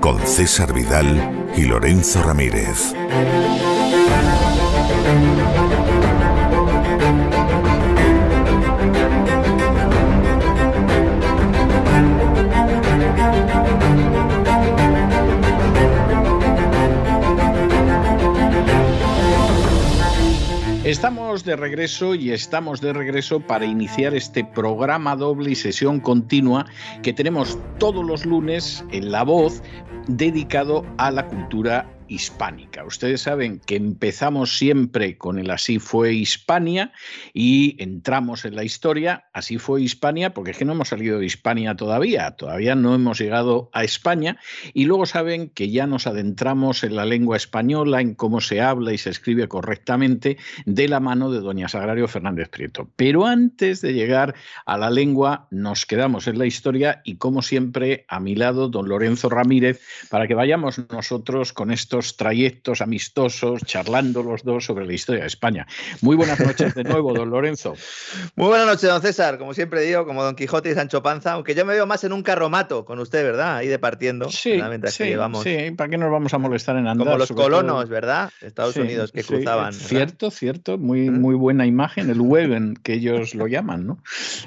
Con César Vidal y Lorenzo Ramírez. Estamos de regreso y estamos de regreso para iniciar este programa doble y sesión continua que tenemos todos los lunes en La Voz dedicado a la cultura hispánica. Ustedes saben que empezamos siempre con el Así fue Hispania y entramos en la historia. Así fue Hispania porque es que no hemos salido de Hispania todavía, todavía no hemos llegado a España y luego saben que ya nos adentramos en la lengua española, en cómo se habla y se escribe correctamente de la mano de doña Sagrario Fernández Prieto. Pero antes de llegar a la lengua nos quedamos en la historia y como siempre a mi lado don Lorenzo Ramírez para que vayamos nosotros con esto trayectos amistosos, charlando los dos sobre la historia de España. Muy buenas noches de nuevo, don Lorenzo. Muy buenas noches, don César. Como siempre digo, como don Quijote y Sancho Panza, aunque yo me veo más en un carromato con usted, ¿verdad? Ahí departiendo. Sí, sí, sí, ¿para qué nos vamos a molestar en andar? Como los colonos, ¿verdad? Estados Unidos que cruzaban. Cierto, cierto, muy, muy buena imagen, el Weben, que ellos lo llaman, ¿no?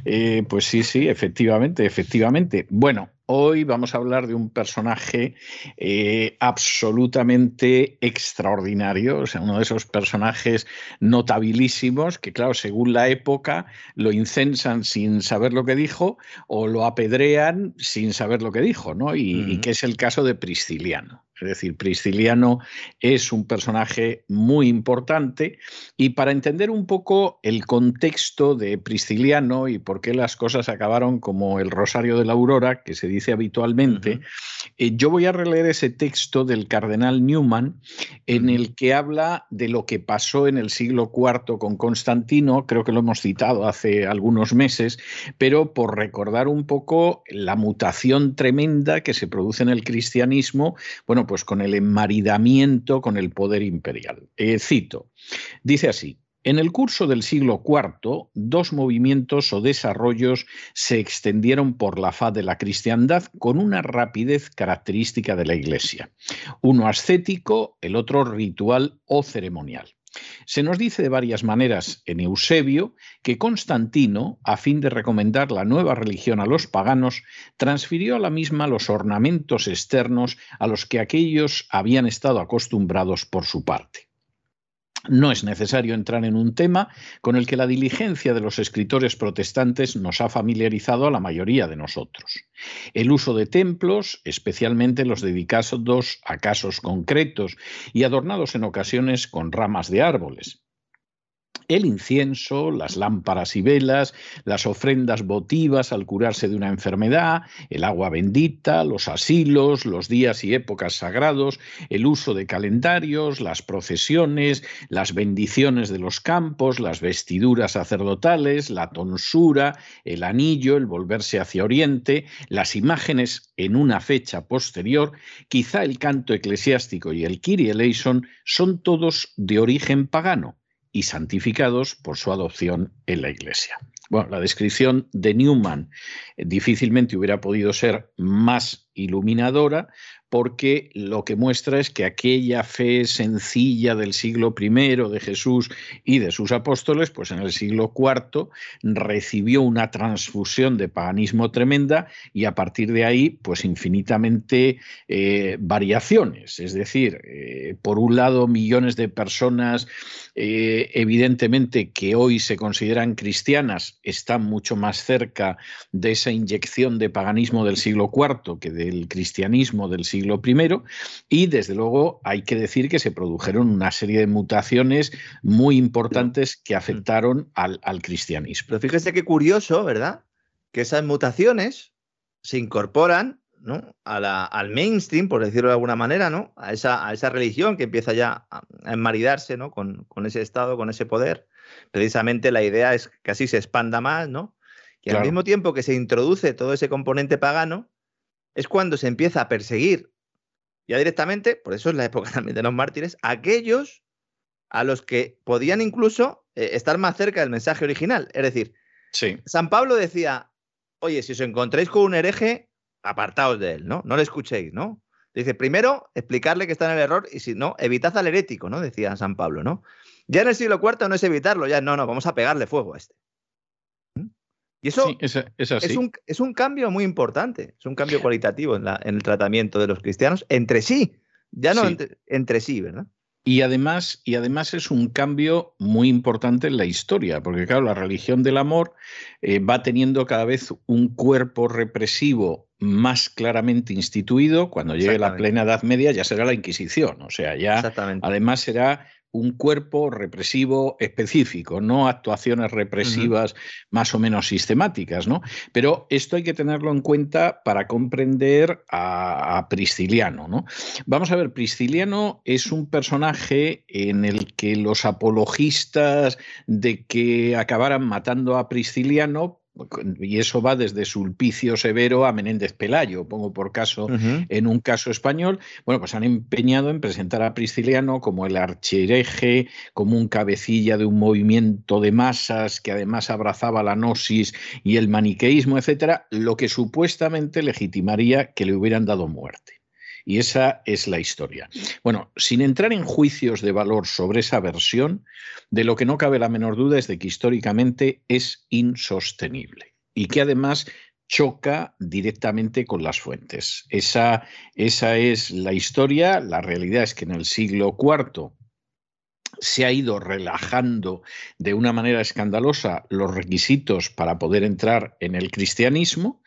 Eh, pues sí, sí, efectivamente, efectivamente. Bueno, Hoy vamos a hablar de un personaje eh, absolutamente extraordinario, o sea, uno de esos personajes notabilísimos que, claro, según la época, lo incensan sin saber lo que dijo o lo apedrean sin saber lo que dijo, ¿no? Y, y que es el caso de Prisciliano. Es decir, Prisciliano es un personaje muy importante y para entender un poco el contexto de Prisciliano y por qué las cosas acabaron como el Rosario de la Aurora, que se dice habitualmente, eh, yo voy a releer ese texto del cardenal Newman en el que habla de lo que pasó en el siglo IV con Constantino, creo que lo hemos citado hace algunos meses, pero por recordar un poco la mutación tremenda que se produce en el cristianismo, bueno, pues con el enmaridamiento con el poder imperial. Eh, cito, dice así. En el curso del siglo IV, dos movimientos o desarrollos se extendieron por la faz de la cristiandad con una rapidez característica de la Iglesia. Uno ascético, el otro ritual o ceremonial. Se nos dice de varias maneras en Eusebio que Constantino, a fin de recomendar la nueva religión a los paganos, transfirió a la misma los ornamentos externos a los que aquellos habían estado acostumbrados por su parte. No es necesario entrar en un tema con el que la diligencia de los escritores protestantes nos ha familiarizado a la mayoría de nosotros. El uso de templos, especialmente los dedicados a casos concretos y adornados en ocasiones con ramas de árboles el incienso, las lámparas y velas, las ofrendas votivas al curarse de una enfermedad, el agua bendita, los asilos, los días y épocas sagrados, el uso de calendarios, las procesiones, las bendiciones de los campos, las vestiduras sacerdotales, la tonsura, el anillo, el volverse hacia oriente, las imágenes en una fecha posterior, quizá el canto eclesiástico y el Kyrie eleison son todos de origen pagano y santificados por su adopción en la Iglesia. Bueno, la descripción de Newman difícilmente hubiera podido ser más iluminadora porque lo que muestra es que aquella fe sencilla del siglo I de Jesús y de sus apóstoles, pues en el siglo IV recibió una transfusión de paganismo tremenda y a partir de ahí, pues infinitamente eh, variaciones. Es decir, eh, por un lado, millones de personas eh, evidentemente que hoy se consideran cristianas están mucho más cerca de esa inyección de paganismo del siglo IV que del cristianismo del siglo siglo I, y desde luego hay que decir que se produjeron una serie de mutaciones muy importantes que afectaron al, cristianismo. Pero fíjese qué curioso, ¿verdad? Que esas mutaciones se incorporan ¿no? a la, al mainstream, por decirlo de alguna manera, ¿no? a, esa, a esa religión que empieza ya a, enmaridarse ¿no? con, con, ese Estado, con ese poder. Precisamente la idea es que así se expanda más, ¿no? Y al mismo tiempo que se introduce todo ese componente pagano, es cuando se empieza a perseguir ya directamente, por eso es la época también de los mártires, aquellos a los que podían incluso eh, estar más cerca del mensaje original. Es decir, San Pablo decía, oye, si os encontráis con un hereje, apartaos de él, ¿no? No le escuchéis, ¿no? Dice, primero, explicarle que está en el error y si no, evitad al herético, ¿no? Decía San Pablo, ¿no? Ya en el siglo IV no es evitarlo, ya no, no, vamos a pegarle fuego a este. Y eso es, un, cambio muy importante, es un cambio cualitativo en, el tratamiento de los cristianos entre sí, ya no Entre, sí, ¿verdad? Y además, y además es un cambio muy importante en la historia, porque claro, la religión del amor eh, va teniendo cada vez un cuerpo represivo más claramente instituido. Cuando llegue la plena Edad Media ya será la Inquisición, o sea, ya además será un cuerpo represivo específico, no actuaciones represivas más o menos sistemáticas, ¿no? Pero esto hay que tenerlo en cuenta para comprender a, a, Prisciliano, ¿no? Vamos a ver, Prisciliano es un personaje en el que los apologistas de que acabaran matando a Prisciliano y eso va desde Sulpicio Severo a Menéndez Pelayo, pongo por caso en un caso español, bueno, pues han empeñado en presentar a Prisciliano como el archereje, como un cabecilla de un movimiento de masas que además abrazaba la gnosis y el maniqueísmo, etcétera, lo que supuestamente legitimaría que le hubieran dado muerte. Y esa es la historia. Bueno, sin entrar en juicios de valor sobre esa versión, de lo que no cabe la menor duda es de que históricamente es insostenible y que además choca directamente con las fuentes. Esa, esa es la historia. La realidad es que en el siglo IV se ha ido relajando de una manera escandalosa los requisitos para poder entrar en el cristianismo.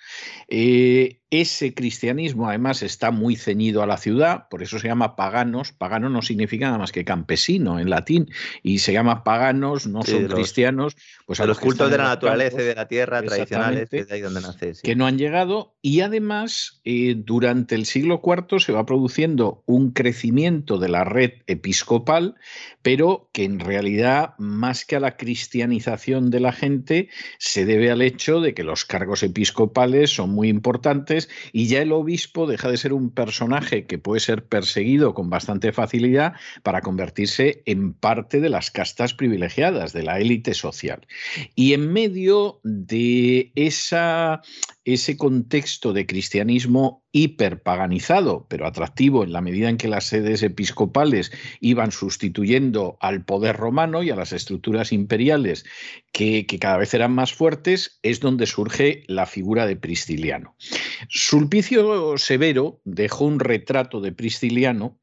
Eh, ese cristianismo además está muy ceñido a la ciudad, por eso se llama paganos. Pagano no significa nada más que campesino en latín, y se llama paganos, no son cristianos. Pues a, los cultos de la naturaleza y de la tierra tradicionales, que ahí donde nace. Que no han llegado, y además eh, durante el siglo IV se va produciendo un crecimiento de la red episcopal, pero que en realidad, más que a la cristianización de la gente, se debe al hecho de que los cargos episcopales son muy importantes y ya el obispo deja de ser un personaje que puede ser perseguido con bastante facilidad para convertirse en parte de las castas privilegiadas, de la élite social. Y en medio de esa, ese contexto de cristianismo hiperpaganizado, pero atractivo en la medida en que las sedes episcopales iban sustituyendo al poder romano y a las estructuras imperiales que, que, cada vez eran más fuertes, es donde surge la figura de Prisciliano. Sulpicio Severo dejó un retrato de Prisciliano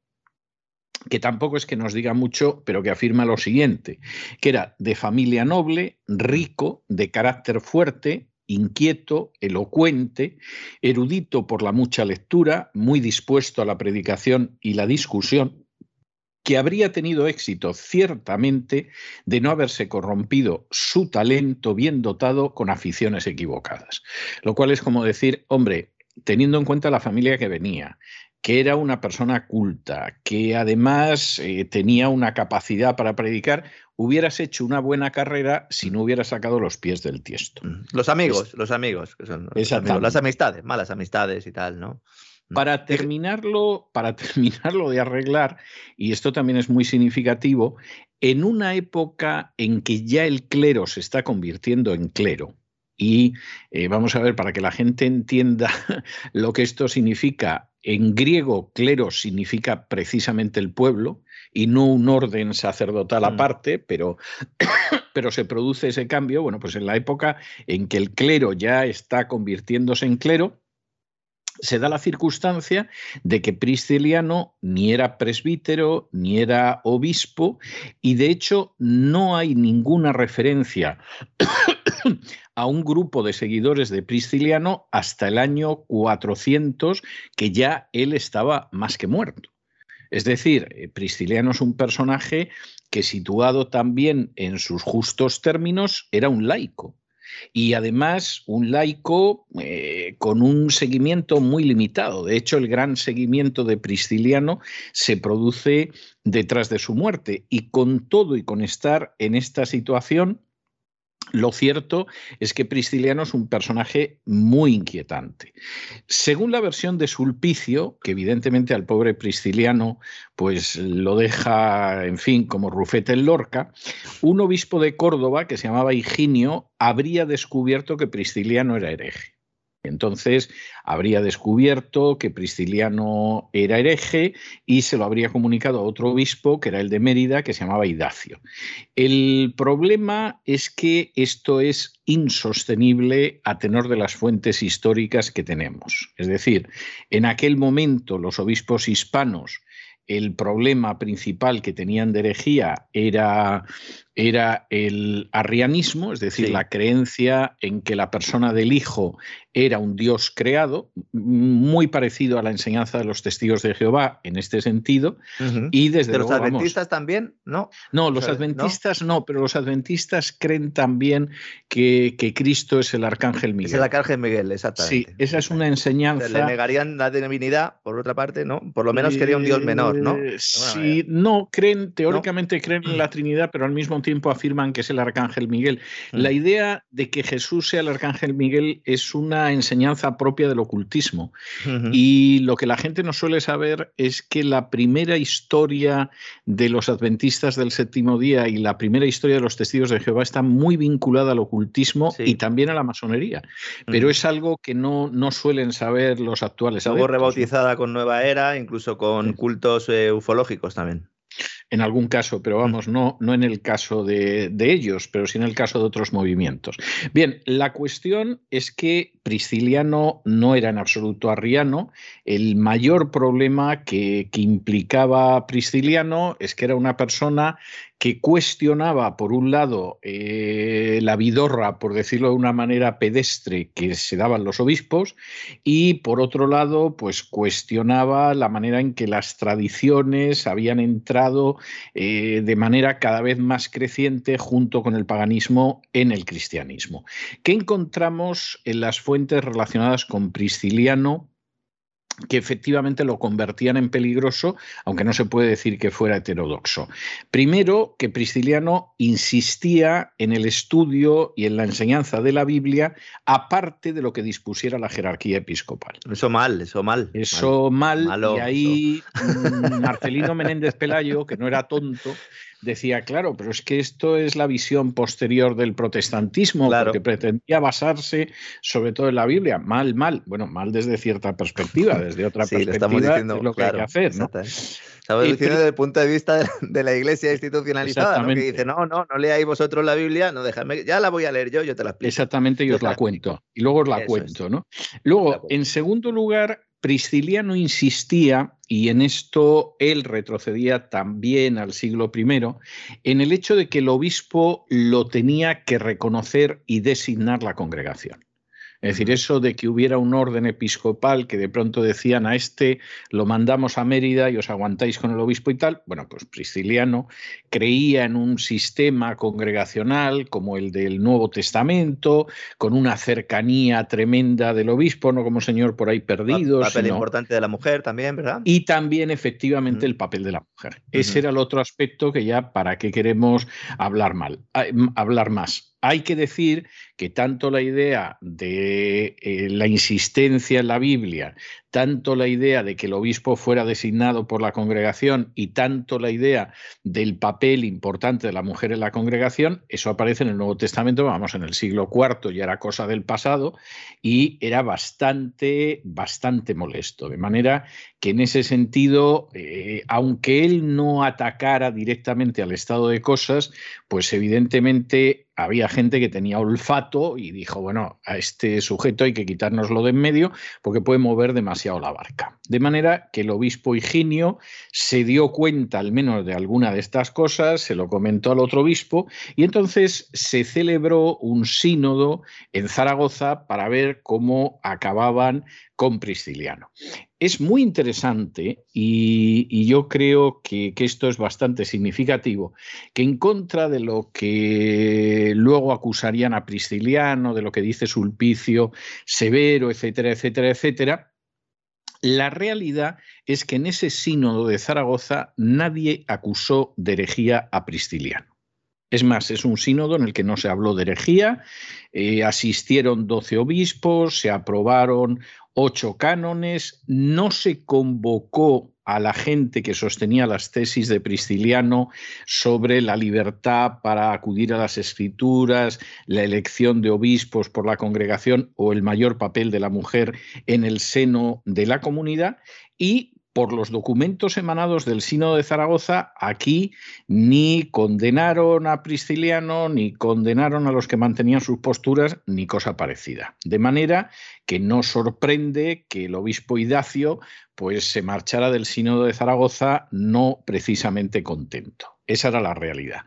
que tampoco es que nos diga mucho, pero que afirma lo siguiente, que era de familia noble, rico, de carácter fuerte, inquieto, elocuente, erudito por la mucha lectura, muy dispuesto a la predicación y la discusión, que habría tenido éxito ciertamente de no haberse corrompido su talento bien dotado con aficiones equivocadas. Lo cual es como decir, hombre, teniendo en cuenta la familia que venía, que era una persona culta, que además eh, tenía una capacidad para predicar, hubieras hecho una buena carrera si no hubieras sacado los pies del tiesto. Los amigos, los amigos, que son las amistades, malas amistades y tal, ¿no? Para terminarlo, para terminarlo de arreglar, y esto también es muy significativo, en una época en que ya el clero se está convirtiendo en clero, y eh, vamos a ver, para que la gente entienda lo que esto significa, en griego cleros significa precisamente el pueblo y no un orden sacerdotal aparte, pero, pero se produce ese cambio, bueno, pues en la época en que el clero ya está convirtiéndose en clero, se da la circunstancia de que Prisciliano ni era presbítero ni era obispo y de hecho no hay ninguna referencia a un grupo de seguidores de Prisciliano hasta el año 400 que ya él estaba más que muerto. Es decir, eh, Prisciliano es un personaje que situado también en sus justos términos era un laico y además un laico eh, con un seguimiento muy limitado. De hecho, el gran seguimiento de Prisciliano se produce detrás de su muerte y con todo y con estar en esta situación, lo cierto es que Prisciliano es un personaje muy inquietante. Según la versión de Sulpicio, que evidentemente al pobre Prisciliano pues lo deja, en fin, como rufete en Lorca, un obispo de Córdoba que se llamaba Higinio habría descubierto que Prisciliano era hereje. Entonces habría descubierto que Prisciliano era hereje y se lo habría comunicado a otro obispo, que era el de Mérida, que se llamaba Idacio. El problema es que esto es insostenible a tenor de las fuentes históricas que tenemos. Es decir, en aquel momento los obispos hispanos el problema principal que tenían de herejía era, era el arrianismo, es decir, la creencia en que la persona del Hijo era un Dios creado, muy parecido a la enseñanza de los testigos de Jehová en este sentido. Y desde ¿De los adventistas también? No, no los adventistas ¿no? pero los adventistas creen también que, Cristo es el arcángel Miguel. Es el arcángel Miguel, exactamente. Sí, esa es una enseñanza. Le negarían la divinidad, por otra parte, ¿no? Por lo menos quería un Dios menor, ¿no? Eh, sí, no, creen, teóricamente creen en la Trinidad, pero al mismo tiempo afirman que es el arcángel Miguel. La idea de que Jesús sea el arcángel Miguel es una enseñanza propia del ocultismo. Y lo que la gente no suele saber es que la primera historia de los adventistas del séptimo día y la primera historia de los testigos de Jehová está muy vinculada al ocultismo y también a la masonería. Pero es algo que no, no suelen saber los actuales. Algo rebautizada con Nueva Era, incluso con cultos eh, ufológicos también en algún caso, pero vamos, no, no en el caso de, ellos, pero sí en el caso de otros movimientos. Bien, la cuestión es que Prisciliano no era en absoluto arriano. El mayor problema que, implicaba Prisciliano es que era una persona que cuestionaba, por un lado, eh, la vidorra, por decirlo de una manera pedestre, que se daban los obispos, y por otro lado, pues cuestionaba la manera en que las tradiciones habían entrado eh, de manera cada vez más creciente junto con el paganismo en el cristianismo. ¿Qué encontramos en las fuentes relacionadas con Prisciliano? que efectivamente lo convertían en peligroso, aunque no se puede decir que fuera heterodoxo. Primero, que Prisciliano insistía en el estudio y en la enseñanza de la Biblia, aparte de lo que dispusiera la jerarquía episcopal. Eso mal, eso mal. Eso mal, y ahí mm, Marcelino Menéndez Pelayo, que no era tonto, decía, claro, pero es que esto es la visión posterior del protestantismo, porque pretendía basarse sobre todo en la Biblia. Mal, mal. Bueno, mal desde cierta perspectiva, desde otra perspectiva es lo que hay que hacer. ¿no? Estamos diciendo desde el punto de vista de, la iglesia institucionalizada, que dice, no, no, no leáis vosotros la Biblia, no déjame, ya la voy a leer yo, yo te la explico. Exactamente, yo os la cuento. Y luego os la cuento, ¿no? Luego, en segundo lugar, Prisciliano insistía, y en esto él retrocedía también al siglo I, en el hecho de que el obispo lo tenía que reconocer y designar la congregación. Es decir, eso de que hubiera un orden episcopal que de pronto decían a este lo mandamos a Mérida y os aguantáis con el obispo y tal, bueno, pues Prisciliano creía en un sistema congregacional como el del Nuevo Testamento, con una cercanía tremenda del obispo, no como señor por ahí perdido. El papel importante de la mujer también, ¿verdad? Y también efectivamente el papel de la mujer. Ese era el otro aspecto que ya para qué queremos hablar mal, hablar más. Hay que decir que tanto la idea de eh, la insistencia en la Biblia, tanto la idea de que el obispo fuera designado por la congregación y tanto la idea del papel importante de la mujer en la congregación, eso aparece en el Nuevo Testamento, vamos, en el siglo IV ya era cosa del pasado y era bastante, bastante molesto. De manera que en ese sentido, eh, aunque él no atacara directamente al estado de cosas, pues evidentemente había gente que tenía olfato y dijo, bueno, a este sujeto hay que quitárnoslo de en medio porque puede mover demasiado la barca. De manera que el obispo Higinio se dio cuenta al menos de alguna de estas cosas, se lo comentó al otro obispo y entonces se celebró un sínodo en Zaragoza para ver cómo acababan con Prisciliano. Es muy interesante y, yo creo que, esto es bastante significativo, que en contra de lo que luego acusarían a Prisciliano, de lo que dice Sulpicio, Severo, etcétera, etcétera, etcétera, la realidad es que en ese sínodo de Zaragoza nadie acusó de herejía a Prisciliano. Es más, es un sínodo en el que no se habló de herejía, eh, asistieron 12 obispos, se aprobaron ocho cánones, no se convocó a la gente que sostenía las tesis de Prisciliano sobre la libertad para acudir a las escrituras, la elección de obispos por la congregación o el mayor papel de la mujer en el seno de la comunidad y por los documentos emanados del Sínodo de Zaragoza, aquí ni condenaron a Prisciliano, ni condenaron a los que mantenían sus posturas, ni cosa parecida. De manera que no sorprende que el obispo Idacio pues, se marchara del Sínodo de Zaragoza no precisamente contento. Esa era la realidad.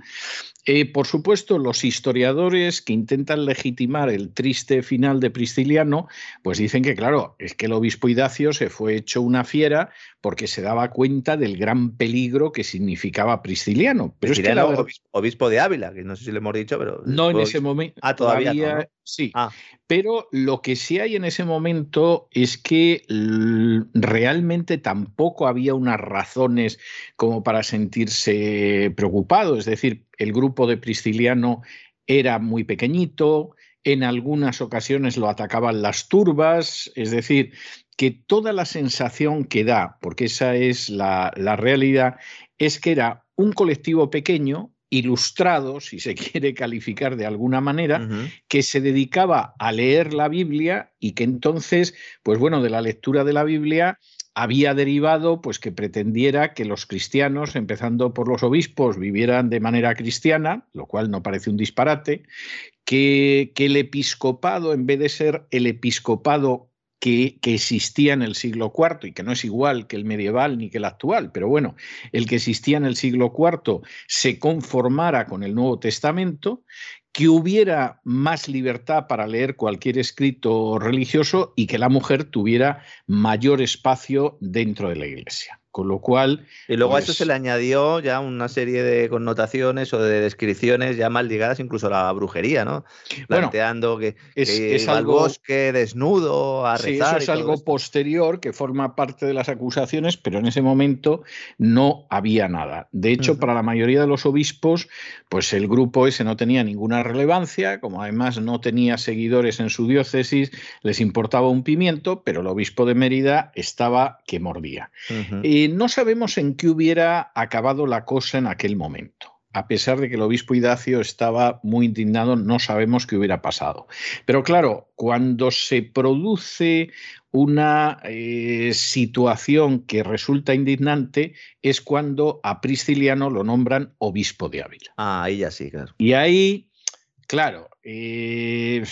Eh, por supuesto, los historiadores que intentan legitimar el triste final de Prisciliano, pues dicen que, claro, es que el obispo Idacio se fue hecho una fiera porque se daba cuenta del gran peligro que significaba Prisciliano. Pero es que obispo, de Ávila, que no sé si le hemos dicho, pero... No, en ese momento. Ah, todavía. Sí. Ah. Pero lo que sí hay en ese momento es que realmente tampoco había unas razones como para sentirse preocupado. Es decir, el grupo de Prisciliano era muy pequeñito, en algunas ocasiones lo atacaban las turbas, es decir, que toda la sensación que da, porque esa es la, realidad, es que era un colectivo pequeño, ilustrado, si se quiere calificar de alguna manera, que se dedicaba a leer la Biblia y que entonces, pues bueno, de la lectura de la Biblia había derivado pues que pretendiera que los cristianos, empezando por los obispos, vivieran de manera cristiana, lo cual no parece un disparate, que, que el episcopado, en vez de ser el episcopado que, existía en el siglo IV y que no es igual que el medieval ni que el actual, pero bueno, el que existía en el siglo IV se conformara con el Nuevo Testamento, que hubiera más libertad para leer cualquier escrito religioso y que la mujer tuviera mayor espacio dentro de la Iglesia. Con lo cual. Y luego a eso se pues le añadió ya una serie de connotaciones o de descripciones ya mal ligadas incluso a la brujería, ¿no? Planteando que, es, algo, al bosque desnudo a rezar. eso es algo posterior que forma parte de las acusaciones, pero en ese momento no había nada. De hecho, para la mayoría de los obispos, pues el grupo ese no tenía ninguna relevancia, como además no tenía seguidores en su diócesis, les importaba un pimiento, pero el obispo de Mérida estaba que mordía. y no sabemos en qué hubiera acabado la cosa en aquel momento. A pesar de que el obispo Idacio estaba muy indignado, no sabemos qué hubiera pasado. Pero claro, cuando se produce una eh, situación que resulta indignante es cuando a Prisciliano lo nombran obispo de Ávila. Ah, ahí ya sí, claro. Y ahí Claro, eh,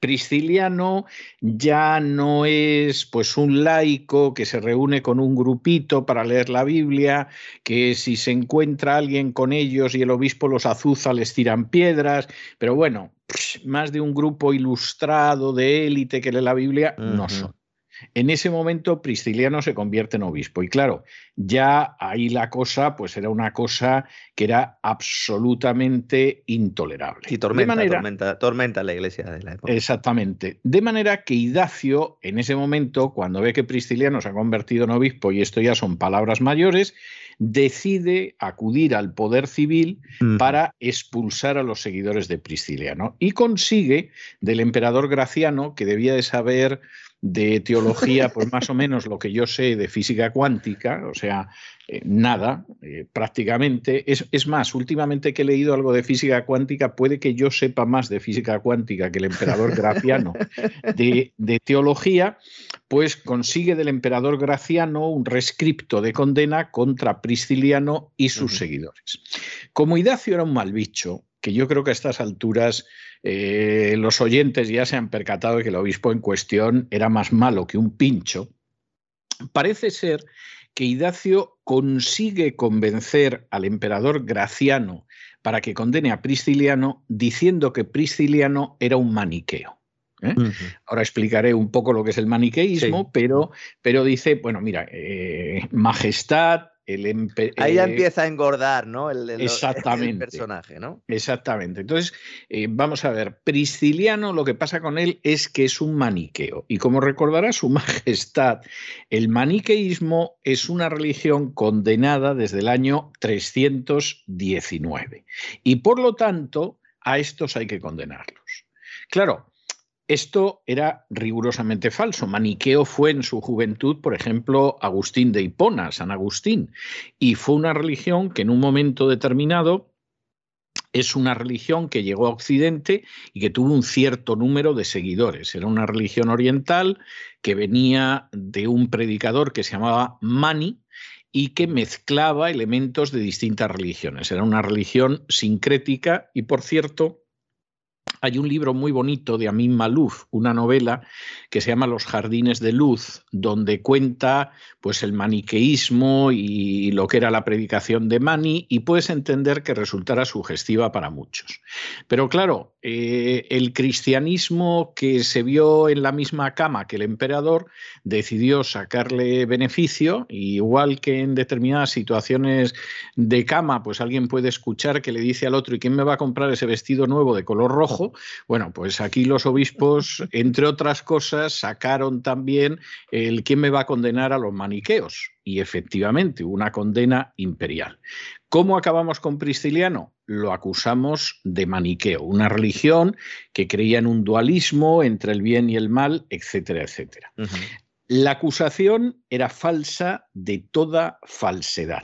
Prisciliano ya no es pues un laico que se reúne con un grupito para leer la Biblia, que si se encuentra alguien con ellos y el obispo los azuza les tiran piedras, pero bueno, más de un grupo ilustrado de élite que lee la Biblia no son. En ese momento Prisciliano se convierte en obispo y claro, ya ahí la cosa pues era una cosa que era absolutamente intolerable. Y tormenta, tormenta, tormenta la iglesia de la época. Exactamente. De manera que Idacio en ese momento, cuando ve que Prisciliano se ha convertido en obispo, y esto ya son palabras mayores, decide acudir al poder civil para expulsar a los seguidores de Prisciliano y consigue del emperador Graciano, que debía de saber de teología, pues más o menos lo que yo sé de física cuántica, o sea, eh, nada, eh, prácticamente. Es, es, más, últimamente que he leído algo de física cuántica, puede que yo sepa más de física cuántica que el emperador Graciano de, de teología, pues consigue del emperador Graciano un rescripto de condena contra Prisciliano y sus seguidores. Como Idacio era un mal bicho, que yo creo que a estas alturas eh, los oyentes ya se han percatado de que el obispo en cuestión era más malo que un pincho, parece ser que Idacio consigue convencer al emperador Graciano para que condene a Prisciliano diciendo que Prisciliano era un maniqueo. ¿eh? Ahora explicaré un poco lo que es el maniqueísmo, pero, pero dice, bueno, mira, eh, majestad, Ahí ya eh, empieza a engordar, ¿no? El, exactamente, personaje, ¿no? Exactamente. Entonces, eh, vamos a ver, Prisciliano lo que pasa con él es que es un maniqueo. Y como recordará su majestad, el maniqueísmo es una religión condenada desde el año 319. Y por lo tanto, a estos hay que condenarlos. Claro, esto era rigurosamente falso. Maniqueo fue en su juventud, por ejemplo, Agustín de Hipona, San Agustín, y fue una religión que en un momento determinado es una religión que llegó a Occidente y que tuvo un cierto número de seguidores. Era una religión oriental que venía de un predicador que se llamaba Mani y que mezclaba elementos de distintas religiones. Era una religión sincrética y, por cierto, hay un libro muy bonito de Amin Malouf, una novela que se llama Los jardines de luz, donde cuenta pues el maniqueísmo y lo que era la predicación de Mani y puedes entender que resultara sugestiva para muchos. Pero claro, eh, el cristianismo que se vio en la misma cama que el emperador decidió sacarle beneficio, igual que en determinadas situaciones de cama, pues alguien puede escuchar que le dice al otro, ¿y quién me va a comprar ese vestido nuevo de color rojo? Bueno, pues aquí los obispos, entre otras cosas, sacaron también el quién me va a condenar a los maniqueos. Y efectivamente, una condena imperial. ¿Cómo acabamos con Prisciliano? Lo acusamos de maniqueo, una religión que creía en un dualismo entre el bien y el mal, etcétera, etcétera. La acusación era falsa de toda falsedad.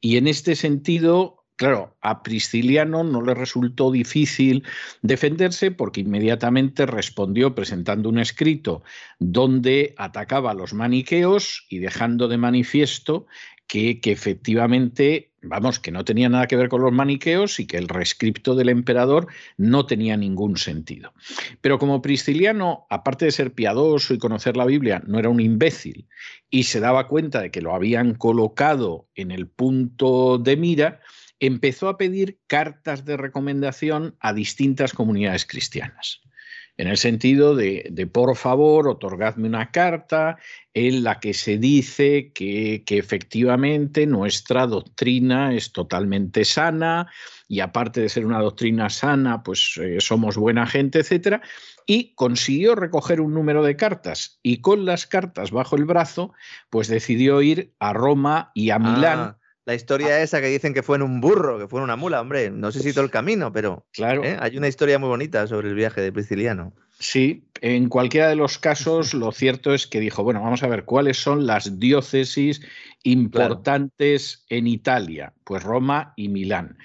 Y en este sentido, Claro, a Prisciliano no le resultó difícil defenderse porque inmediatamente respondió presentando un escrito donde atacaba a los maniqueos y dejando de manifiesto que, efectivamente, vamos, que no tenía nada que ver con los maniqueos y que el rescripto del emperador no tenía ningún sentido. Pero como Prisciliano, aparte de ser piadoso y conocer la Biblia, no era un imbécil y se daba cuenta de que lo habían colocado en el punto de mira, empezó a pedir cartas de recomendación a distintas comunidades cristianas en el sentido de, por favor, otorgadme una carta en la que se dice que, efectivamente nuestra doctrina es totalmente sana y aparte de ser una doctrina sana, pues eh, somos buena gente, etcétera. Y consiguió recoger un número de cartas y con las cartas bajo el brazo, pues decidió ir a Roma y a Milán ah. La historia ah. esa que dicen que fue en un burro, que fue en una mula, hombre, no sé si todo el camino, pero claro. ¿eh? hay una historia muy bonita sobre el viaje de Prisciliano. Sí, en cualquiera de los casos, lo cierto es que dijo, bueno, vamos a ver cuáles son las diócesis importantes en Italia, pues Roma y Milán.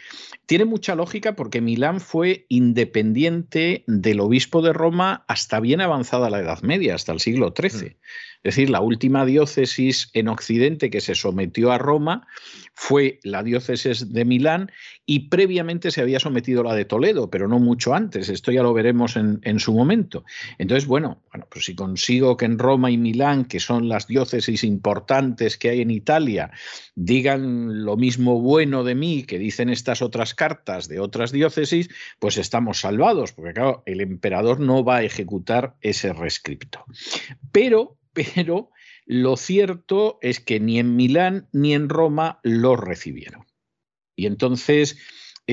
Tiene mucha lógica porque Milán fue independiente del obispo de Roma hasta bien avanzada la Edad Media, hasta el siglo XIII. Es decir, la última diócesis en Occidente que se sometió a Roma fue la diócesis de Milán y previamente se había sometido la de Toledo, pero no mucho antes. Esto ya lo veremos en, su momento. Entonces, bueno, bueno, pues si consigo que en Roma y Milán, que son las diócesis importantes que hay en Italia, digan lo mismo bueno de mí que dicen estas otras cartas de otras diócesis, pues estamos salvados, porque claro, el emperador no va a ejecutar ese rescripto. Pero pero lo cierto es que ni en Milán ni en Roma lo recibieron. Y entonces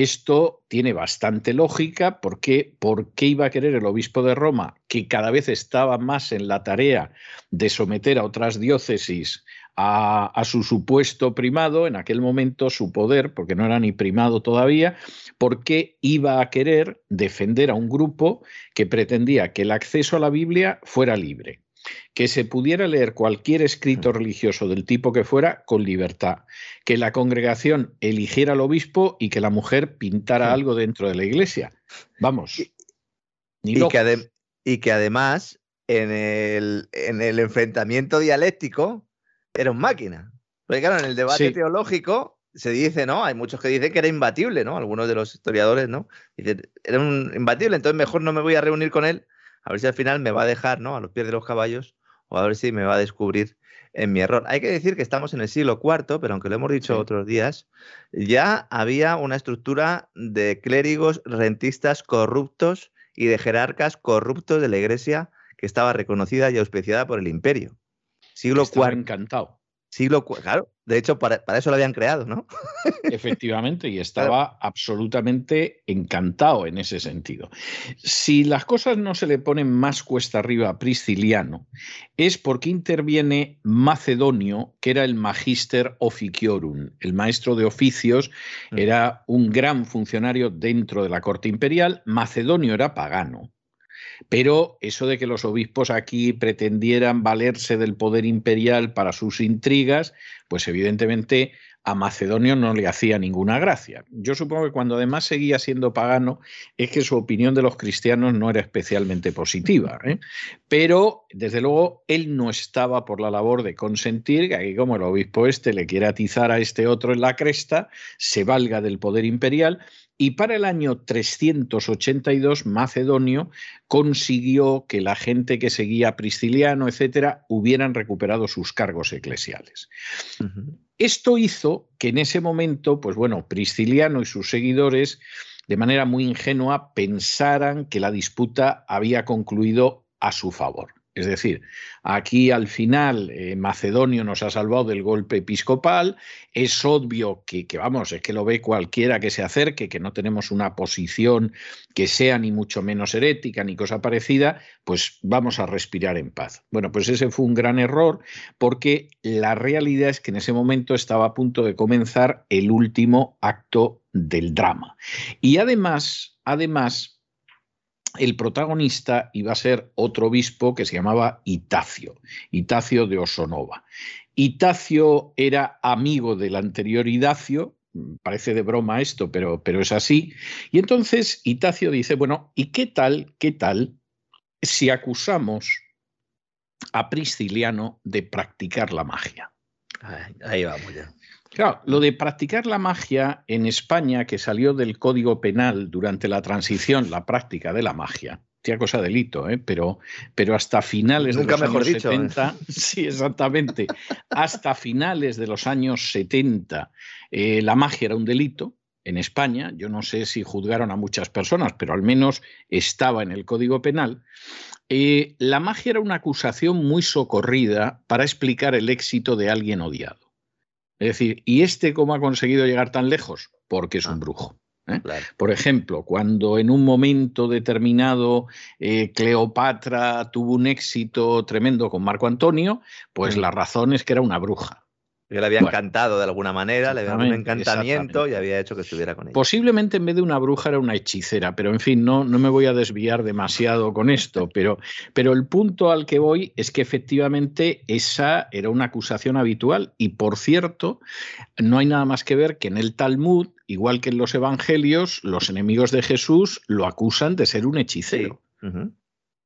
esto tiene bastante lógica porque ¿por qué iba a querer el obispo de Roma, que cada vez estaba más en la tarea de someter a otras diócesis a, a, su supuesto primado, en aquel momento su poder, porque no era ni primado todavía, ¿por qué iba a querer defender a un grupo que pretendía que el acceso a la Biblia fuera libre? Que se pudiera leer cualquier escrito religioso del tipo que fuera con libertad, que la congregación eligiera al obispo y que la mujer pintara algo dentro de la iglesia. Vamos. Y, que, y que, además en el, en el, enfrentamiento dialéctico era un máquina. Porque claro, en el debate teológico se dice, ¿no? Hay muchos que dicen que era imbatible, ¿no? Algunos de los historiadores, ¿no? Dicen, era un imbatible, entonces mejor no me voy a reunir con él a ver si al final me va a dejar ¿no? a los pies de los caballos o a ver si me va a descubrir en mi error. Hay que decir que estamos en el siglo IV, pero aunque lo hemos dicho otros días, ya había una estructura de clérigos rentistas corruptos y de jerarcas corruptos de la iglesia que estaba reconocida y auspiciada por el imperio. Siglo IV. encantado. Siglo claro, de hecho para, eso lo habían creado, ¿no? Efectivamente, y estaba absolutamente encantado en ese sentido. Si las cosas no se le ponen más cuesta arriba a Prisciliano, es porque interviene Macedonio, que era el magister officiorum, el maestro de oficios, mm. era un gran funcionario dentro de la corte imperial, Macedonio era pagano. Pero eso de que los obispos aquí pretendieran valerse del poder imperial para sus intrigas, pues evidentemente a Macedonio no le hacía ninguna gracia. Yo supongo que cuando además seguía siendo pagano es que su opinión de los cristianos no era especialmente positiva. ¿eh? Pero, desde luego, él no estaba por la labor de consentir que aquí como el obispo este le quiere atizar a este otro en la cresta, se valga del poder imperial y para el año 382 Macedonio consiguió que la gente que seguía a Prisciliano, etcétera, hubieran recuperado sus cargos eclesiales. Esto hizo que en ese momento, pues bueno, Prisciliano y sus seguidores, de manera muy ingenua, pensaran que la disputa había concluido a su favor. Es decir, aquí al final eh, Macedonio nos ha salvado del golpe episcopal. Es obvio que, que, vamos, es que lo ve cualquiera que se acerque, que no tenemos una posición que sea ni mucho menos herética ni cosa parecida, pues vamos a respirar en paz. Bueno, pues ese fue un gran error porque la realidad es que en ese momento estaba a punto de comenzar el último acto del drama. Y además, además, el protagonista iba a ser otro obispo que se llamaba Itacio, Itacio de Osonova. Itacio era amigo del anterior Idacio, parece de broma esto, pero, pero es así. Y entonces Itacio dice, bueno, ¿y qué tal, qué tal si acusamos a Prisciliano de practicar la magia? Ahí vamos ya. Claro, lo de practicar la magia en España, que salió del Código Penal durante la transición, la práctica de la magia, tía cosa delito, ¿eh? pero, pero hasta finales de los años 70, ¿eh? sí, exactamente, hasta finales de los años 70, eh, la magia era un delito. En España, yo no sé si juzgaron a muchas personas, pero al menos estaba en el Código Penal. Eh, la magia era una acusación muy socorrida para explicar el éxito de alguien odiado. Es decir, ¿y este cómo ha conseguido llegar tan lejos? Porque es un ah, brujo. ¿eh? Por ejemplo, cuando en un momento determinado eh, Cleopatra tuvo un éxito tremendo con Marco Antonio, pues la razón es que era una bruja. Yo le había encantado de alguna manera, le había dado un encantamiento y había hecho que estuviera con ella. Posiblemente en vez de una bruja era una hechicera, pero en fin, no, no me voy a desviar demasiado con esto, pero, pero el punto al que voy es que efectivamente esa era una acusación habitual y por cierto, no hay nada más que ver que en el Talmud, igual que en los Evangelios, los enemigos de Jesús lo acusan de ser un hechicero.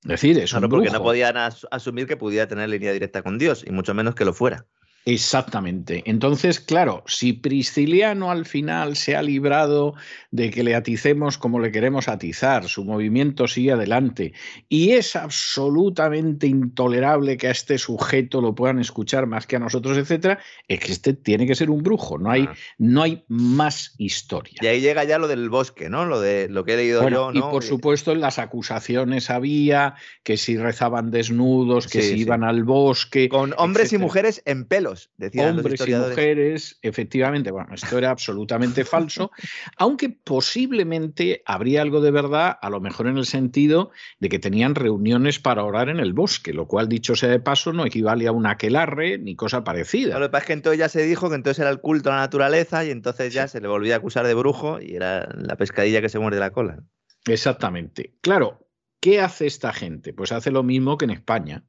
Es decir, es porque no podían asumir que pudiera tener línea directa con Dios, y mucho menos que lo fuera. Exactamente. Entonces, claro, si Prisciliano al final se ha librado de que le aticemos como le queremos atizar, su movimiento sigue adelante, y es absolutamente intolerable que a este sujeto lo puedan escuchar más que a nosotros, etcétera, es que este tiene que ser un brujo, no hay, no hay más historia. Y ahí llega ya lo del bosque, ¿no? Lo de lo que he leído yo, ¿no? Y por supuesto, en las acusaciones había que si rezaban desnudos, que si iban al bosque. Con hombres y mujeres en pelo Hombres y mujeres, efectivamente, bueno, esto era absolutamente falso, aunque posiblemente habría algo de verdad, a lo mejor en el sentido de que tenían reuniones para orar en el bosque, lo cual, dicho sea de paso, no equivale a un aquelarre ni cosa parecida. lo que pasa es que entonces ya se dijo que entonces era el culto a la naturaleza y entonces ya se le volvía a acusar de brujo y era la pescadilla que se muerde la cola. Exactamente. Claro, ¿qué hace esta gente? Pues hace lo mismo que en España.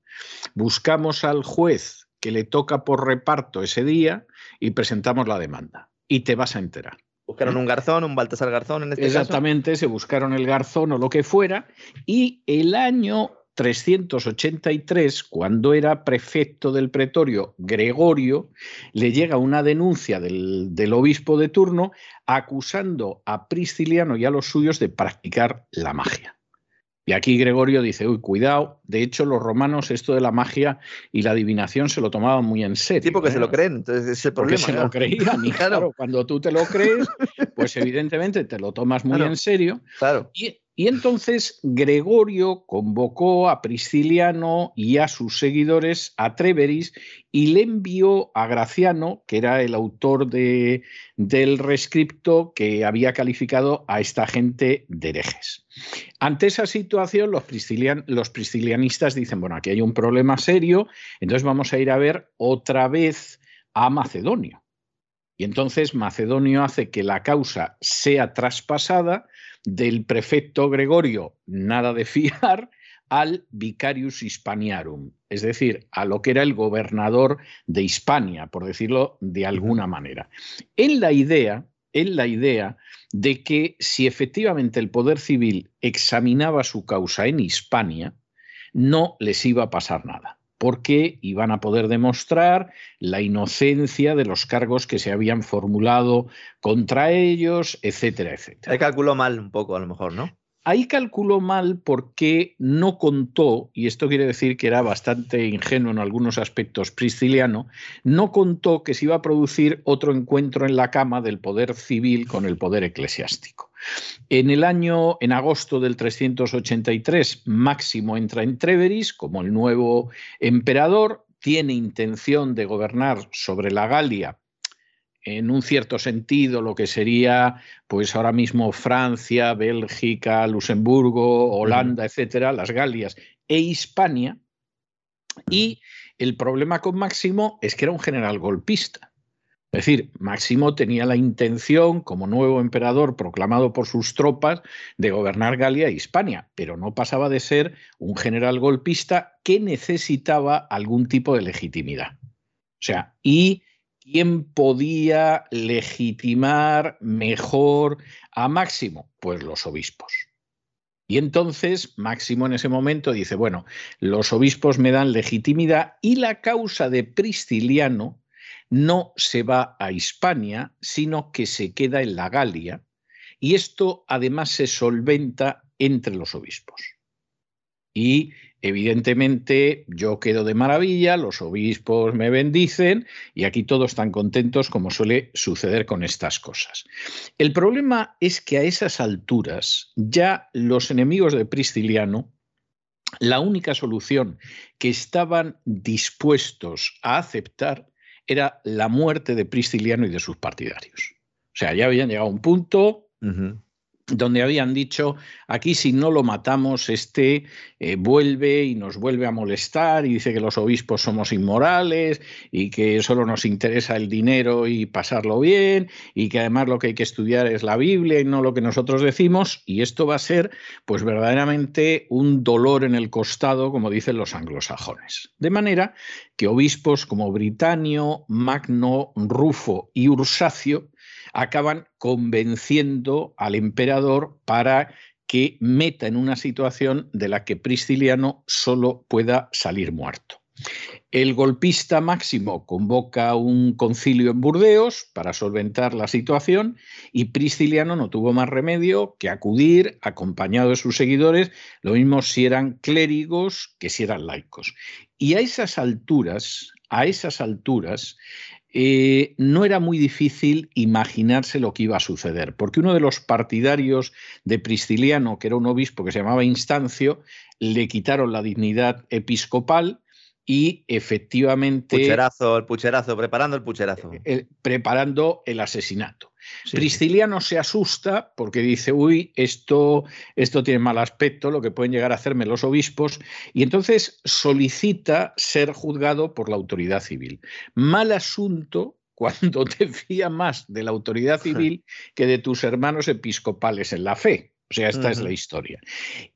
Buscamos al juez que le toca por reparto ese día y presentamos la demanda. Y te vas a enterar. Buscaron un garzón, un Baltasar Garzón en este Exactamente, se buscaron el garzón o lo que fuera. Y el año 383, cuando era prefecto del pretorio Gregorio, le llega una denuncia del, del, obispo de turno acusando a Prisciliano y a los suyos de practicar la magia. Y aquí Gregorio dice, uy, cuidado, de hecho los romanos esto de la magia y la adivinación se lo tomaban muy en serio. Sí, porque se lo ¿eh? creen, entonces es el problema. Porque se lo creían, y claro, cuando tú te lo crees, pues evidentemente te lo tomas muy en serio. Claro. Y entonces Gregorio convocó a Prisciliano y a sus seguidores a Treveris y le envió a Graciano, que era el autor de, del rescripto que había calificado a esta gente de herejes. Ante esa situación, los, los priscilianistas dicen, bueno, aquí hay un problema serio, entonces vamos a ir a ver otra vez a Macedonio. Y entonces Macedonio hace que la causa sea traspasada del prefecto Gregorio, nada de fiar, al vicarius hispaniarum, es decir, a lo que era el gobernador de Hispania, por decirlo de alguna manera. En la idea, en la idea de que si efectivamente el poder civil examinaba su causa en Hispania, no les iba a pasar nada porque iban a poder demostrar la inocencia de los cargos que se habían formulado contra ellos, etcétera, etcétera. Ahí calculó mal un poco, a lo mejor, ¿no? Ahí calculó mal porque no contó, y esto quiere decir que era bastante ingenuo en algunos aspectos prisciliano, no contó que se iba a producir otro encuentro en la cama del poder civil con el poder eclesiástico. En el año, en agosto del 383, Máximo entra en Treveris como el nuevo emperador, tiene intención de gobernar sobre la Galia en un cierto sentido lo que sería pues ahora mismo Francia, Bélgica, Luxemburgo, Holanda, etcétera, las Galias e Hispania. Y el problema con Máximo es que era un general golpista. Es decir, Máximo tenía la intención, como nuevo emperador proclamado por sus tropas, de gobernar Galia e Hispania, pero no pasaba de ser un general golpista que necesitaba algún tipo de legitimidad. O sea, y ¿quién podía legitimar mejor a Máximo? Pues los obispos. Y entonces Máximo en ese momento dice, bueno, los obispos me dan legitimidad y la causa de Prisciliano no se va a Hispania, sino que se queda en la Galia, y esto además se solventa entre los obispos. Y evidentemente yo quedo de maravilla, los obispos me bendicen y aquí todos están contentos como suele suceder con estas cosas. El problema es que a esas alturas ya los enemigos de Prisciliano, la única solución que estaban dispuestos a aceptar era la muerte de Prisciliano y de sus partidarios. O sea, ya habían llegado a un punto donde habían dicho, aquí si no lo matamos, este eh, vuelve y nos vuelve a molestar y dice que los obispos somos inmorales y que solo nos interesa el dinero y pasarlo bien y que además lo que hay que estudiar es la Biblia y no lo que nosotros decimos y esto va a ser pues verdaderamente un dolor en el costado, como dicen los anglosajones. De manera que obispos como Britanio, Magno, Rufo y Ursacio acaban convenciendo al emperador para que meta en una situación de la que Prisciliano solo pueda salir muerto. El golpista máximo convoca un concilio en Burdeos para solventar la situación y Prisciliano no tuvo más remedio que acudir acompañado de sus seguidores, lo mismo si eran clérigos que si eran laicos. Y a esas alturas, a esas alturas, eh, no era muy difícil imaginarse lo que iba a suceder, porque uno de los partidarios de Prisciliano, que era un obispo que se llamaba Instancio, le quitaron la dignidad episcopal y efectivamente... Pucherazo, el pucherazo, preparando el pucherazo. Eh, preparando el asesinato. Prisciliano se asusta porque dice, uy, esto, esto tiene mal aspecto, lo que pueden llegar a hacerme los obispos, y entonces solicita ser juzgado por la autoridad civil. Mal asunto cuando te fía más de la autoridad civil que de tus hermanos episcopales en la fe. O sea, esta es la historia.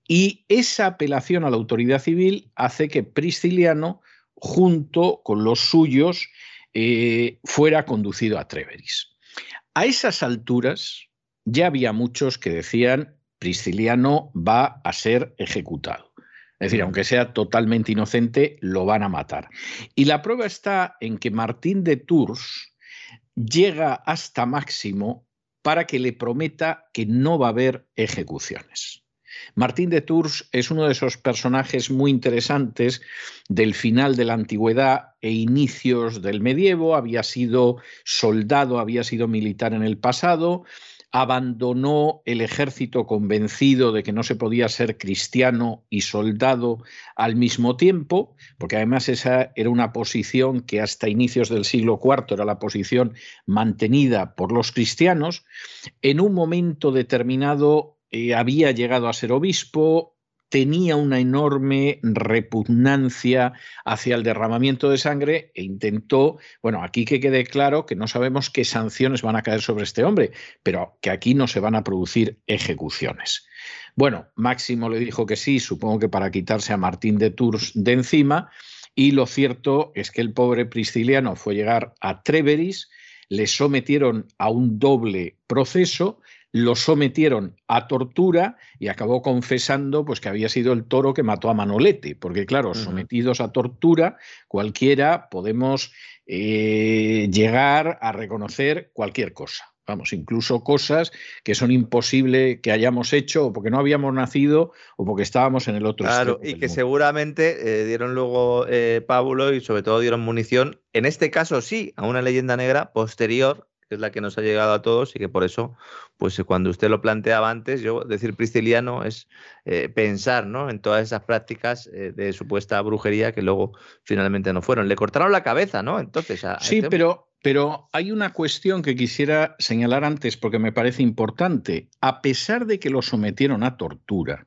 Y esa apelación a la autoridad civil hace que Prisciliano, junto con los suyos, eh, fuera conducido a Treveris. A esas alturas ya había muchos que decían Prisciliano va a ser ejecutado. Es decir, aunque sea totalmente inocente, lo van a matar. Y la prueba está en que Martín de Tours llega hasta Máximo para que le prometa que no va a haber ejecuciones. Martín de Tours es uno de esos personajes muy interesantes del final de la antigüedad e inicios del medievo. Había sido soldado, había sido militar en el pasado, abandonó el ejército convencido de que no se podía ser cristiano y soldado al mismo tiempo, porque además esa era una posición que hasta inicios del siglo IV era la posición mantenida por los cristianos. En un momento determinado eh, había llegado a ser obispo, tenía una enorme repugnancia hacia el derramamiento de sangre e intentó, bueno, aquí que quede claro que no sabemos qué sanciones van a caer sobre este hombre, pero que aquí no se van a producir ejecuciones. Bueno, Máximo le dijo que sí, supongo que para quitarse a Martín de Tours de encima, y lo cierto es que el pobre Prisciliano fue llegar a Treveris, le sometieron a un doble proceso, lo sometieron a tortura y acabó confesando pues, que había sido el toro que mató a Manolete, porque claro, sometidos a tortura, cualquiera podemos eh, llegar a reconocer cualquier cosa. Vamos, incluso cosas que son imposibles que hayamos hecho o porque no habíamos nacido o porque estábamos en el otro Claro, y que seguramente eh, dieron luego eh, Pablo y sobre todo dieron munición, en este caso sí, a una leyenda negra posterior que es la que nos ha llegado a todos y que por eso, pues eh, cuando usted lo planteaba antes, yo decir prisciliano es eh, pensar ¿no? en todas esas prácticas eh, de supuesta brujería que luego finalmente no fueron. Le cortaron la cabeza, ¿no? Entonces, sí, este pero, pero hay una cuestión que quisiera señalar antes porque me parece importante. A pesar de que lo sometieron a tortura,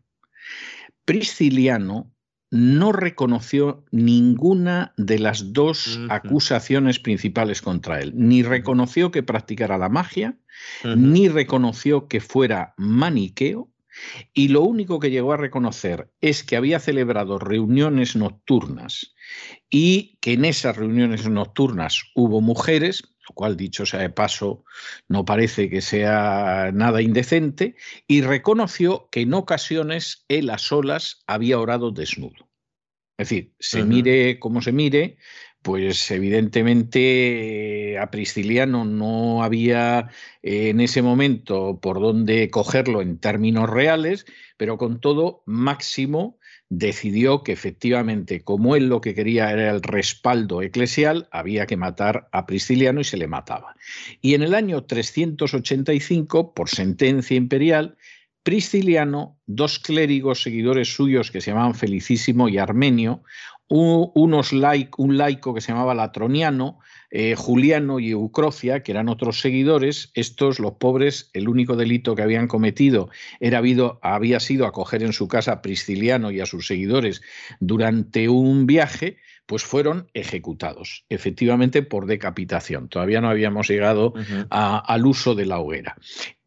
Prisciliano no reconoció ninguna de las dos acusaciones principales contra él. Ni reconoció que practicara la magia, ni reconoció que fuera maniqueo, y lo único que llegó a reconocer es que había celebrado reuniones nocturnas y que en esas reuniones nocturnas hubo mujeres, lo cual dicho sea de paso no parece que sea nada indecente, y reconoció que en ocasiones él a solas había orado desnudo. Es decir, se mire como se mire, pues evidentemente a Prisciliano no había eh, en ese momento por dónde cogerlo en términos reales, pero con todo Máximo decidió que efectivamente, como él lo que quería era el respaldo eclesial, había que matar a Prisciliano y se le mataba. Y en el año 385, por sentencia imperial, Prisciliano, dos clérigos seguidores suyos que se llamaban Felicísimo y Armenio, unos un laico que se llamaba Latroniano, eh, Juliano y Eucrocia, que eran otros seguidores, estos, los pobres, el único delito que habían cometido era habido, había sido acoger en su casa a Prisciliano y a sus seguidores durante un viaje, pues fueron ejecutados, efectivamente por decapitación. Todavía no habíamos llegado al uso de la hoguera.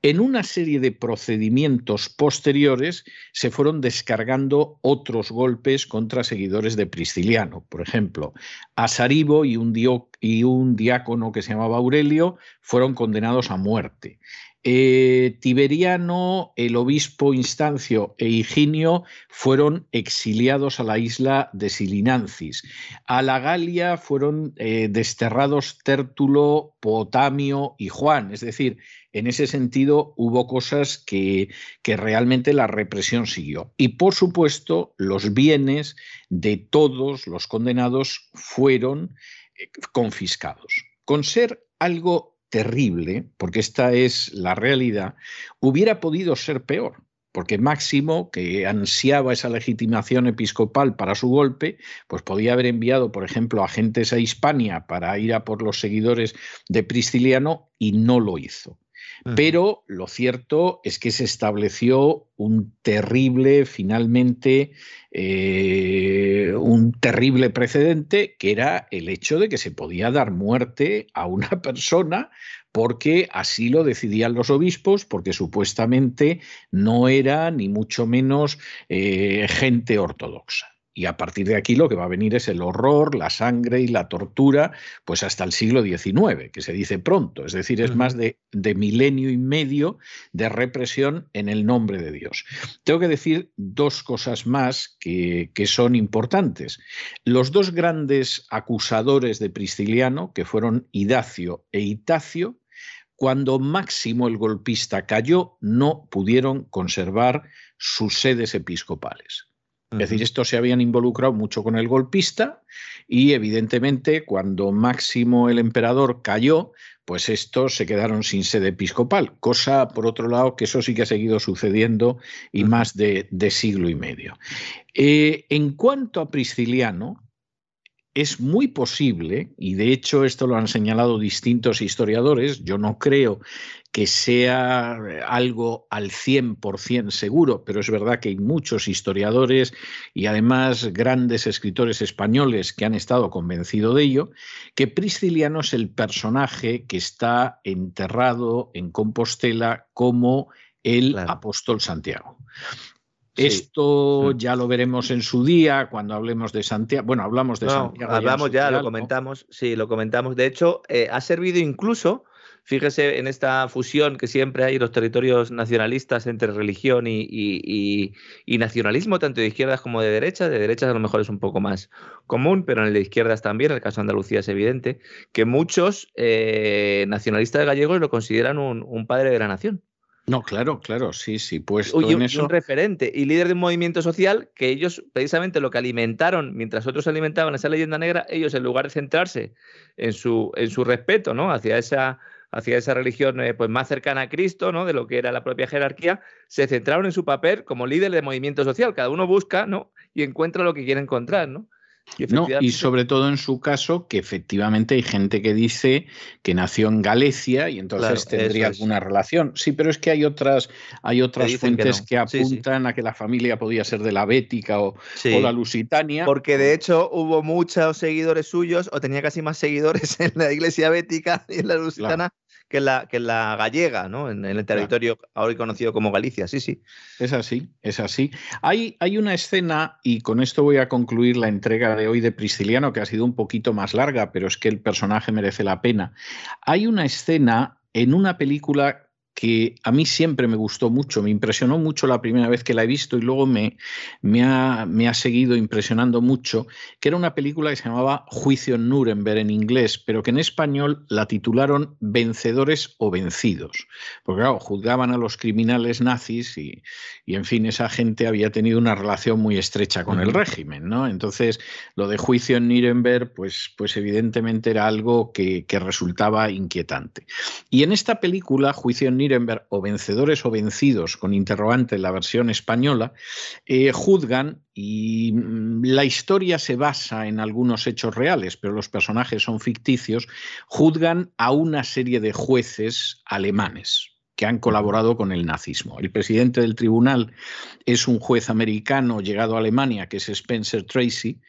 En una serie de procedimientos posteriores se fueron descargando otros golpes contra seguidores de Prisciliano. Por ejemplo, Asaribo y un, diácono que se llamaba Aurelio fueron condenados a muerte. Eh, Tiberiano, el obispo Instancio e Higinio fueron exiliados a la isla de Silinancis. A la Galia fueron eh, desterrados Tértulo, Potamio y Juan. Es decir, en ese sentido hubo cosas que, que realmente la represión siguió. Y por supuesto, los bienes de todos los condenados fueron eh, confiscados. Con ser algo terrible, porque esta es la realidad, hubiera podido ser peor, porque Máximo, que ansiaba esa legitimación episcopal para su golpe, pues podía haber enviado, por ejemplo, agentes a Hispania para ir a por los seguidores de Prisciliano y no lo hizo. Pero lo cierto es que se estableció un terrible, finalmente, eh, un terrible precedente, que era el hecho de que se podía dar muerte a una persona porque así lo decidían los obispos, porque supuestamente no era ni mucho menos eh, gente ortodoxa. Y a partir de aquí lo que va a venir es el horror, la sangre y la tortura, pues hasta el siglo XIX, que se dice pronto. Es decir, es más de, milenio y medio de represión en el nombre de Dios. Tengo que decir dos cosas más que, que son importantes. Los dos grandes acusadores de Prisciliano, que fueron Idacio e Itacio, cuando Máximo el golpista cayó, no pudieron conservar sus sedes episcopales. Es decir, estos se habían involucrado mucho con el golpista y evidentemente cuando Máximo el emperador cayó, pues estos se quedaron sin sede episcopal, cosa por otro lado que eso sí que ha seguido sucediendo y más de, siglo y medio. Eh, en cuanto a Prisciliano, es muy posible, y de hecho esto lo han señalado distintos historiadores, yo no creo que sea algo al 100% seguro, pero es verdad que hay muchos historiadores y además grandes escritores españoles que han estado convencidos de ello, que Prisciliano es el personaje que está enterrado en Compostela como el apóstol Santiago. Esto ya lo veremos en su día cuando hablemos de Santiago. Bueno, hablamos de Santiago. Hablamos ya, lo comentamos. Sí, lo comentamos. De hecho, eh, ha servido incluso, fíjese en esta fusión que siempre hay en los territorios nacionalistas entre religión y, nacionalismo, tanto de izquierdas como de derechas. De derechas a lo mejor es un poco más común, pero en el de izquierdas también, en el caso de Andalucía es evidente, que muchos eh, nacionalistas gallegos lo consideran un padre de la nación. No, claro, claro, sí, sí, pues y un, un referente y líder de un movimiento social que ellos precisamente lo que alimentaron, mientras otros alimentaban esa leyenda negra, ellos en lugar de centrarse en su, en su respeto, ¿no? Hacia esa, hacia esa religión eh, pues más cercana a Cristo, ¿no? De lo que era la propia jerarquía, se centraron en su papel como líder de movimiento social. Cada uno busca, ¿no? Y encuentra lo que quiere encontrar, ¿no? Y, no, y sobre todo en su caso, que efectivamente hay gente que dice que nació en Galicia y entonces tendría alguna relación. Sí, pero es que hay otras, hay otras fuentes que, apuntan a que la familia podía ser de la Bética o, la Lusitania. Porque de hecho hubo muchos seguidores suyos, o tenía casi más seguidores en la iglesia bética y en la Lusitana que la, que la gallega, ¿no? En, el territorio ahora conocido como Galicia, sí, sí. Es así, es así. Hay, hay una escena, y con esto voy a concluir la entrega de hoy de Prisciliano, que ha sido un poquito más larga, pero es que el personaje merece la pena. Hay una escena en una película que a mí siempre me gustó mucho, me impresionó mucho la primera vez que la he visto y luego me, me, ha, me ha seguido impresionando mucho, que era una película que se llamaba Juicio en Nuremberg en inglés, pero que en español la titularon Vencedores o Vencidos, porque claro, juzgaban a los criminales nazis y, y en fin, esa gente había tenido una relación muy estrecha con el régimen, ¿no? Entonces, lo de Juicio en Nuremberg, pues, pues evidentemente era algo que, que resultaba inquietante. Y en esta película, Juicio en Nuremberg o Vencedores o Vencidos, con interrogante en la versión española, eh, juzgan y mm, la historia se basa en algunos hechos reales, pero los personajes son ficticios, juzgan a una serie de jueces alemanes que han colaborado con el nazismo. El presidente del tribunal es un juez americano llegado a Alemania, que es Spencer Tracy,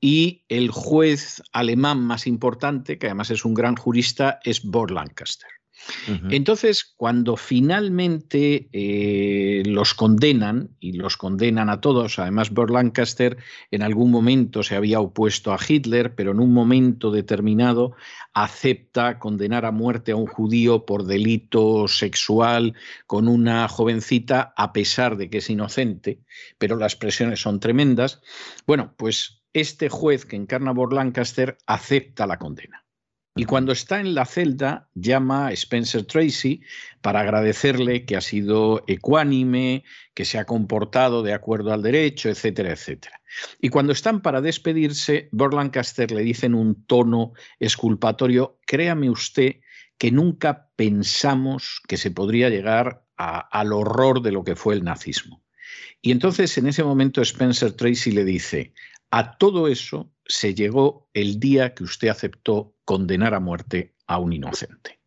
y el juez alemán más importante, que además es un gran jurista, es Bob Lancaster. Entonces, cuando finalmente eh, los condenan, y los condenan a todos, además Burt Lancaster en algún momento se había opuesto a Hitler, pero en un momento determinado acepta condenar a muerte a un judío por delito sexual con una jovencita, a pesar de que es inocente, pero las presiones son tremendas. Bueno, pues este juez que encarna Burt Lancaster acepta la condena. Y cuando está en la celda, llama a Spencer Tracy para agradecerle que ha sido ecuánime, que se ha comportado de acuerdo al derecho, etcétera, etcétera. Y cuando están para despedirse, Burt Lancaster le dice en un tono esculpatorio, créame usted que nunca pensamos que se podría llegar al horror de lo que fue el nazismo. Y entonces en ese momento Spencer Tracy le dice, a todo eso se llegó el día que usted aceptó condenar a muerte a un inocente.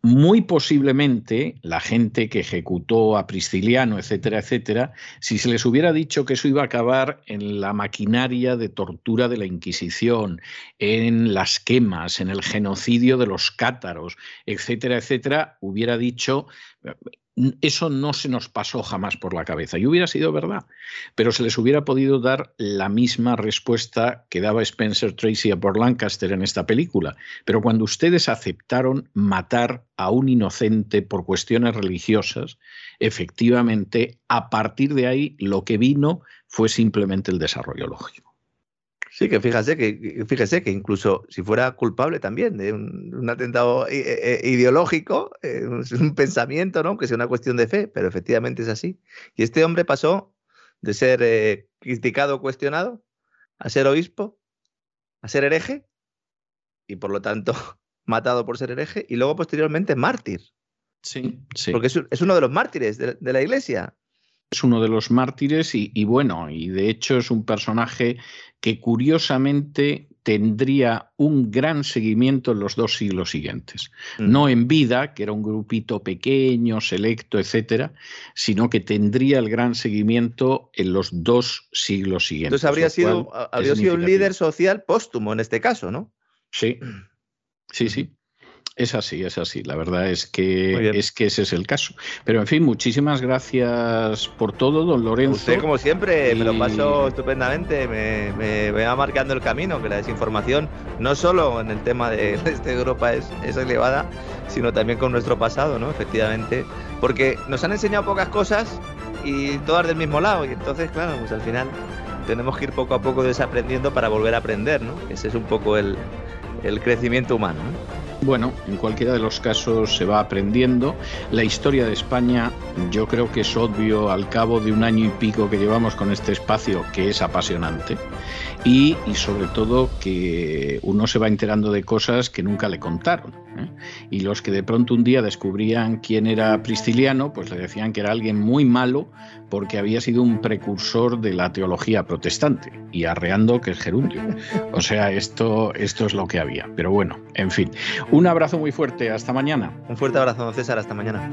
Muy posiblemente la gente que ejecutó a Prisciliano, etcétera, etcétera, si se les hubiera dicho que eso iba a acabar en la maquinaria de tortura de la Inquisición, en las quemas, en el genocidio de los cátaros, etcétera, etcétera, hubiera dicho eso no se nos pasó jamás por la cabeza y hubiera sido verdad, pero se les hubiera podido dar la misma respuesta que daba Spencer Tracy a por Lancaster en esta película. Pero cuando ustedes aceptaron matar a un inocente por cuestiones religiosas, efectivamente, a partir de ahí lo que vino fue simplemente el desarrollo lógico. Sí, que fíjese que, fíjese que incluso si fuera culpable también de un, atentado eh, eh, ideológico, eh, es un pensamiento, ¿no? Que sea una cuestión de fe, pero efectivamente es así. Y este hombre pasó de ser criticado, cuestionado, a ser obispo, a ser hereje, y por lo tanto matado por ser hereje, y luego posteriormente mártir. Sí, sí. Porque es, uno de los mártires de la iglesia es uno de los mártires y, bueno, y de hecho es un personaje que curiosamente tendría un gran seguimiento en los dos siglos siguientes. Mm. No en vida, que era un grupito pequeño, selecto, etcétera, sino que tendría el gran seguimiento en los dos siglos siguientes. Entonces habría sido, habría sido un líder social póstumo en este caso, ¿no? Sí, sí, sí. Es así, es así. La verdad es que, es que ese es el caso. Pero en fin, muchísimas gracias por todo, don Lorenzo. Usted, como siempre, me lo paso estupendamente. Me, me, va marcando el camino, que la desinformación, no solo en el tema de este Europa es, es elevada, sino también con nuestro pasado, ¿no? Efectivamente. Porque nos han enseñado pocas cosas y todas del mismo lado. Y entonces, claro, pues al final tenemos que ir poco a poco desaprendiendo para volver a aprender, ¿no? Ese es un poco el, el crecimiento humano. ¿no? Bueno, en cualquiera de los casos se va aprendiendo. La historia de España yo creo que es obvio al cabo de un año y pico que llevamos con este espacio que es apasionante y, sobre todo que uno se va enterando de cosas que nunca le contaron. ¿eh? Y los que de pronto un día descubrían quién era Prisciliano, pues le decían que era alguien muy malo porque había sido un precursor de la teología protestante y arreando que es gerundio. O sea, esto, esto es lo que había. Pero bueno, en fin. Un abrazo muy fuerte. Hasta mañana. Un fuerte abrazo, César. Hasta mañana.